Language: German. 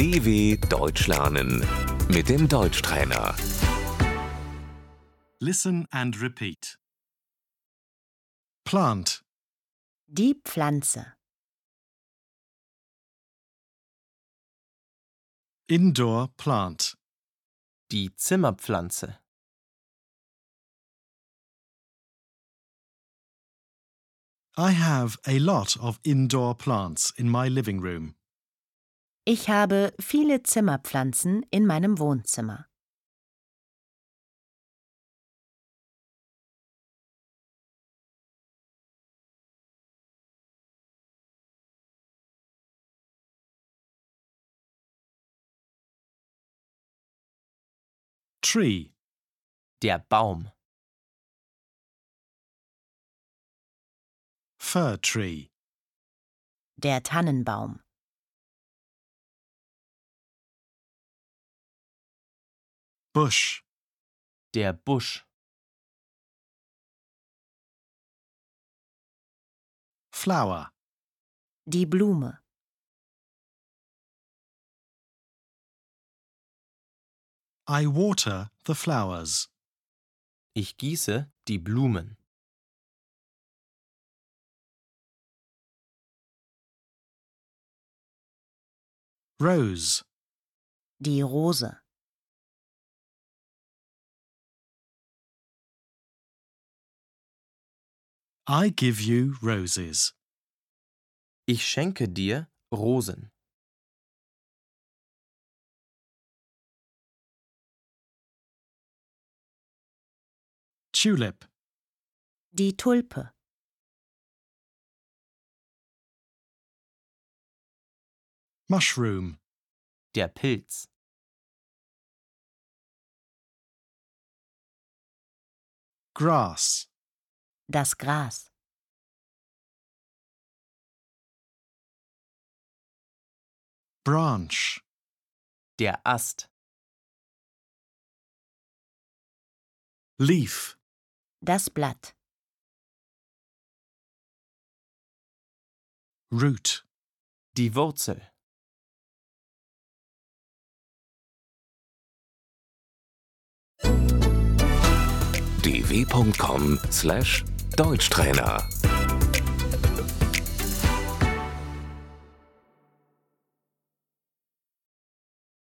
DW Deutsch lernen mit dem Deutschtrainer. Listen and repeat. Plant, Die Pflanze. indoor plant, Die Zimmerpflanze. I have a lot of indoor plants in my living room. Ich habe viele Zimmerpflanzen in meinem Wohnzimmer. Tree, Der Baum. fir tree, Der Tannenbaum. Bush, Der Busch. flower, Die Blume. I water the flowers. Ich gieße die Blumen. Rose, Die Rose. I give you roses. Ich schenke dir Rosen. Tulip, Die Tulpe. mushroom, Der Pilz. grass, Das Gras. branch, Der Ast. leaf, Das Blatt. root. Die Wurzel. dw.com/deutschtrainer